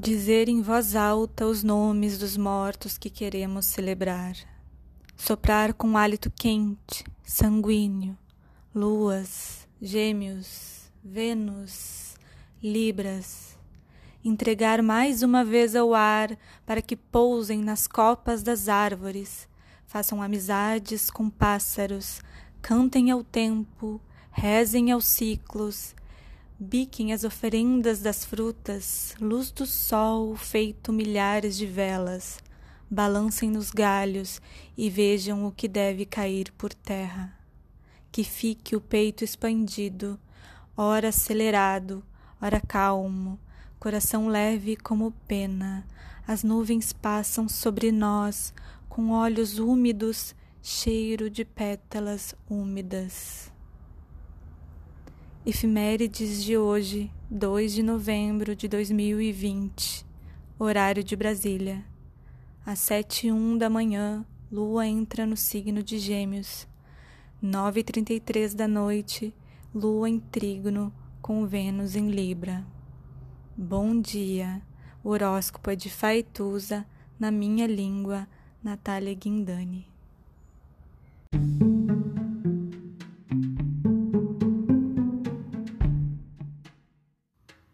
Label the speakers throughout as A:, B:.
A: Dizer em voz alta os nomes dos mortos que queremos celebrar. Soprar com hálito quente, sanguíneo, luas, gêmeos, Vênus, Libras. Entregar mais uma vez ao ar para que pousem nas copas das árvores, façam amizades com pássaros, cantem ao tempo, rezem aos ciclos biquem as oferendas das frutas, luz do sol feito milhares de velas, balancem nos galhos e vejam o que deve cair por terra. Que fique o peito expandido, ora acelerado, ora calmo, coração leve como pena. As nuvens passam sobre nós com olhos úmidos, cheiro de pétalas úmidas. Efimérides de hoje, 2 de novembro de 2020, horário de Brasília. Às 7 e 1 da manhã, Lua entra no signo de Gêmeos. 9 e 33 da noite, Lua em trígono com Vênus em Libra. Bom dia. Horóscopo é de Faituza, na minha língua, Natália Guindani.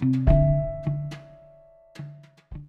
B: Thank you